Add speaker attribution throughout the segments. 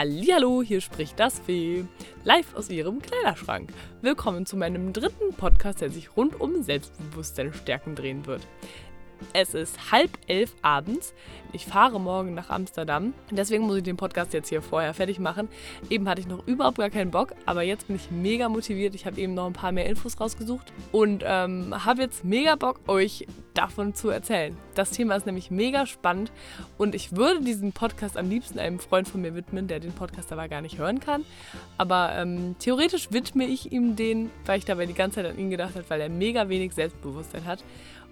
Speaker 1: Hallihallo, hier spricht das Fee, live aus ihrem Kleiderschrank. Willkommen zu meinem dritten Podcast, der sich rund um Selbstbewusstsein stärken drehen wird. Es ist halb elf abends. Ich fahre morgen nach Amsterdam. Deswegen muss ich den Podcast jetzt hier vorher fertig machen. Eben hatte ich noch überhaupt gar keinen Bock, aber jetzt bin ich mega motiviert. Ich habe eben noch ein paar mehr Infos rausgesucht und ähm, habe jetzt mega Bock, euch davon zu erzählen. Das Thema ist nämlich mega spannend und ich würde diesen Podcast am liebsten einem Freund von mir widmen, der den Podcast aber gar nicht hören kann. Aber ähm, theoretisch widme ich ihm den, weil ich dabei die ganze Zeit an ihn gedacht habe, weil er mega wenig Selbstbewusstsein hat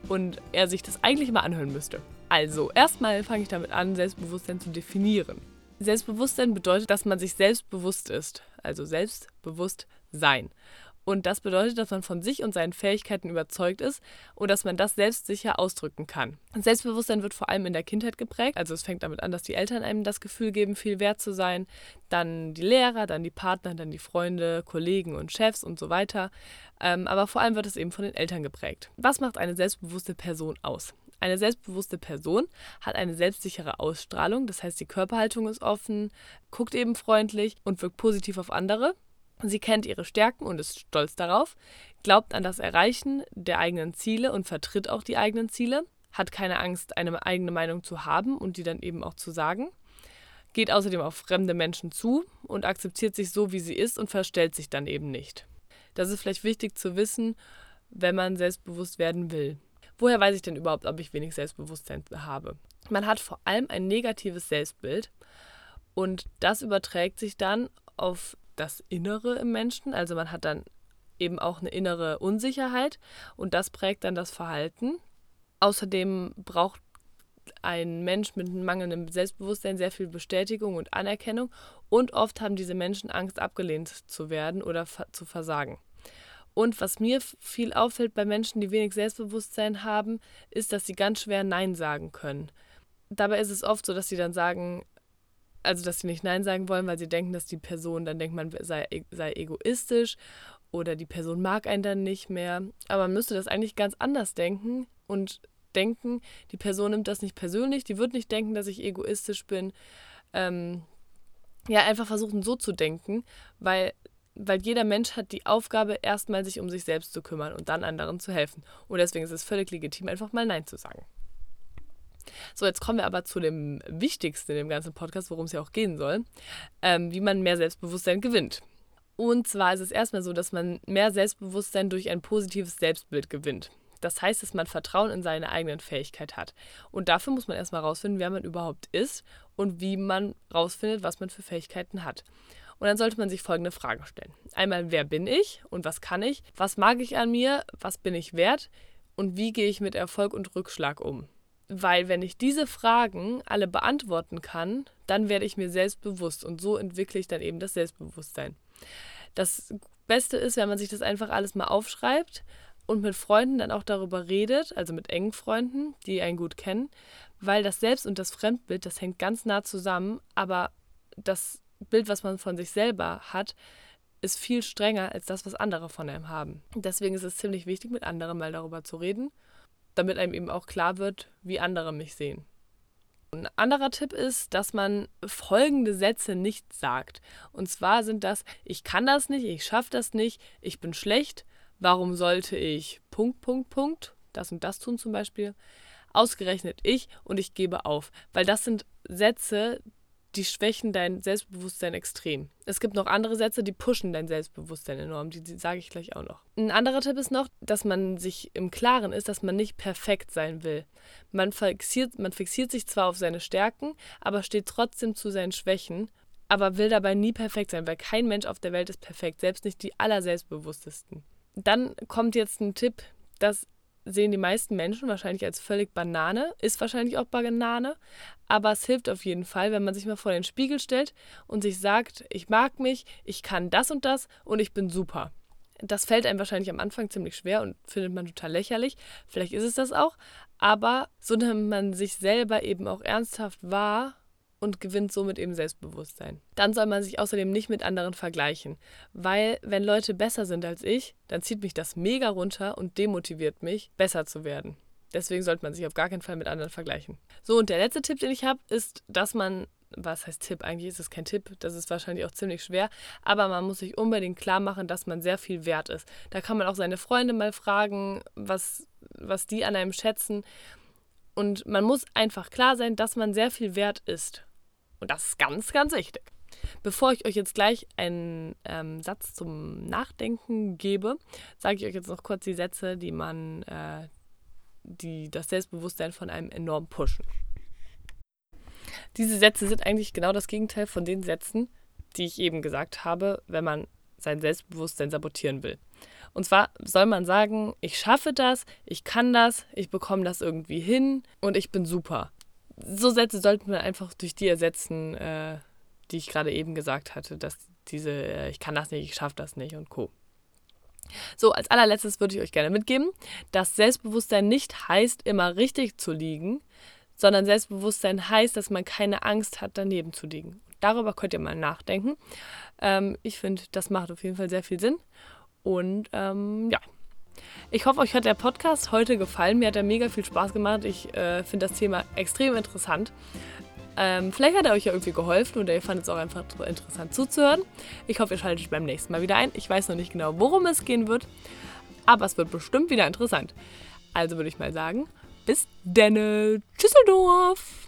Speaker 1: und er sich das eigentlich mal anhören müsste. Also, erstmal fange ich damit an, Selbstbewusstsein zu definieren. Selbstbewusstsein bedeutet, dass man sich selbstbewusst ist, also selbstbewusst sein. Und das bedeutet, dass man von sich und seinen Fähigkeiten überzeugt ist und dass man das selbstsicher ausdrücken kann. Selbstbewusstsein wird vor allem in der Kindheit geprägt. Also es fängt damit an, dass die Eltern einem das Gefühl geben, viel wert zu sein. Dann die Lehrer, dann die Partner, dann die Freunde, Kollegen und Chefs und so weiter. Ähm, aber vor allem wird es eben von den Eltern geprägt. Was macht eine selbstbewusste Person aus? Eine selbstbewusste Person hat eine selbstsichere Ausstrahlung, das heißt die Körperhaltung ist offen, guckt eben freundlich und wirkt positiv auf andere. Sie kennt ihre Stärken und ist stolz darauf, glaubt an das Erreichen der eigenen Ziele und vertritt auch die eigenen Ziele, hat keine Angst, eine eigene Meinung zu haben und die dann eben auch zu sagen, geht außerdem auf fremde Menschen zu und akzeptiert sich so, wie sie ist und verstellt sich dann eben nicht. Das ist vielleicht wichtig zu wissen, wenn man selbstbewusst werden will. Woher weiß ich denn überhaupt, ob ich wenig Selbstbewusstsein habe? Man hat vor allem ein negatives Selbstbild und das überträgt sich dann auf das Innere im Menschen. Also man hat dann eben auch eine innere Unsicherheit und das prägt dann das Verhalten. Außerdem braucht ein Mensch mit mangelndem Selbstbewusstsein sehr viel Bestätigung und Anerkennung und oft haben diese Menschen Angst, abgelehnt zu werden oder zu versagen. Und was mir viel auffällt bei Menschen, die wenig Selbstbewusstsein haben, ist, dass sie ganz schwer Nein sagen können. Dabei ist es oft so, dass sie dann sagen, also dass sie nicht Nein sagen wollen, weil sie denken, dass die Person, dann denkt man, sei, sei egoistisch oder die Person mag einen dann nicht mehr. Aber man müsste das eigentlich ganz anders denken und denken, die Person nimmt das nicht persönlich, die wird nicht denken, dass ich egoistisch bin. Ähm, ja, einfach versuchen so zu denken, weil, weil jeder Mensch hat die Aufgabe, erstmal sich um sich selbst zu kümmern und dann anderen zu helfen. Und deswegen ist es völlig legitim, einfach mal Nein zu sagen. So, jetzt kommen wir aber zu dem Wichtigsten in dem ganzen Podcast, worum es ja auch gehen soll, ähm, wie man mehr Selbstbewusstsein gewinnt. Und zwar ist es erstmal so, dass man mehr Selbstbewusstsein durch ein positives Selbstbild gewinnt. Das heißt, dass man Vertrauen in seine eigenen Fähigkeit hat. Und dafür muss man erstmal rausfinden, wer man überhaupt ist und wie man rausfindet, was man für Fähigkeiten hat. Und dann sollte man sich folgende Fragen stellen. Einmal, wer bin ich und was kann ich? Was mag ich an mir? Was bin ich wert? Und wie gehe ich mit Erfolg und Rückschlag um? Weil wenn ich diese Fragen alle beantworten kann, dann werde ich mir selbstbewusst und so entwickle ich dann eben das Selbstbewusstsein. Das Beste ist, wenn man sich das einfach alles mal aufschreibt und mit Freunden dann auch darüber redet, also mit engen Freunden, die einen gut kennen, weil das Selbst- und das Fremdbild, das hängt ganz nah zusammen, aber das Bild, was man von sich selber hat, ist viel strenger als das, was andere von einem haben. Deswegen ist es ziemlich wichtig, mit anderen mal darüber zu reden damit einem eben auch klar wird, wie andere mich sehen. Ein anderer Tipp ist, dass man folgende Sätze nicht sagt. Und zwar sind das, ich kann das nicht, ich schaffe das nicht, ich bin schlecht, warum sollte ich Punkt, Punkt, Punkt, das und das tun zum Beispiel, ausgerechnet ich und ich gebe auf. Weil das sind Sätze, die schwächen dein Selbstbewusstsein extrem. Es gibt noch andere Sätze, die pushen dein Selbstbewusstsein enorm. Die, die sage ich gleich auch noch. Ein anderer Tipp ist noch, dass man sich im Klaren ist, dass man nicht perfekt sein will. Man fixiert, man fixiert sich zwar auf seine Stärken, aber steht trotzdem zu seinen Schwächen, aber will dabei nie perfekt sein, weil kein Mensch auf der Welt ist perfekt, selbst nicht die allerselbstbewusstesten. Dann kommt jetzt ein Tipp, dass sehen die meisten Menschen wahrscheinlich als völlig Banane, ist wahrscheinlich auch Banane, aber es hilft auf jeden Fall, wenn man sich mal vor den Spiegel stellt und sich sagt, ich mag mich, ich kann das und das und ich bin super. Das fällt einem wahrscheinlich am Anfang ziemlich schwer und findet man total lächerlich. Vielleicht ist es das auch, aber so nimmt man sich selber eben auch ernsthaft wahr und gewinnt somit eben Selbstbewusstsein. Dann soll man sich außerdem nicht mit anderen vergleichen, weil wenn Leute besser sind als ich, dann zieht mich das mega runter und demotiviert mich, besser zu werden. Deswegen sollte man sich auf gar keinen Fall mit anderen vergleichen. So, und der letzte Tipp, den ich habe, ist, dass man was heißt Tipp? Eigentlich ist es kein Tipp, das ist wahrscheinlich auch ziemlich schwer, aber man muss sich unbedingt klar machen, dass man sehr viel wert ist. Da kann man auch seine Freunde mal fragen, was, was die an einem schätzen. Und man muss einfach klar sein, dass man sehr viel wert ist. Und das ist ganz, ganz wichtig. Bevor ich euch jetzt gleich einen ähm, Satz zum Nachdenken gebe, sage ich euch jetzt noch kurz die Sätze, die man, äh, die das Selbstbewusstsein von einem enorm pushen. Diese Sätze sind eigentlich genau das Gegenteil von den Sätzen, die ich eben gesagt habe, wenn man sein Selbstbewusstsein sabotieren will. Und zwar soll man sagen, ich schaffe das, ich kann das, ich bekomme das irgendwie hin und ich bin super. So Sätze sollten wir einfach durch die ersetzen, äh, die ich gerade eben gesagt hatte, dass diese, äh, ich kann das nicht, ich schaffe das nicht und co. So, als allerletztes würde ich euch gerne mitgeben, dass Selbstbewusstsein nicht heißt, immer richtig zu liegen, sondern Selbstbewusstsein heißt, dass man keine Angst hat, daneben zu liegen. Darüber könnt ihr mal nachdenken. Ähm, ich finde, das macht auf jeden Fall sehr viel Sinn. Und ähm, ja, ich hoffe, euch hat der Podcast heute gefallen. Mir hat er mega viel Spaß gemacht. Ich äh, finde das Thema extrem interessant. Ähm, vielleicht hat er euch ja irgendwie geholfen oder ihr fandet es auch einfach interessant zuzuhören. Ich hoffe, ihr schaltet beim nächsten Mal wieder ein. Ich weiß noch nicht genau, worum es gehen wird, aber es wird bestimmt wieder interessant. Also würde ich mal sagen, bis denne. Tschüsseldorf!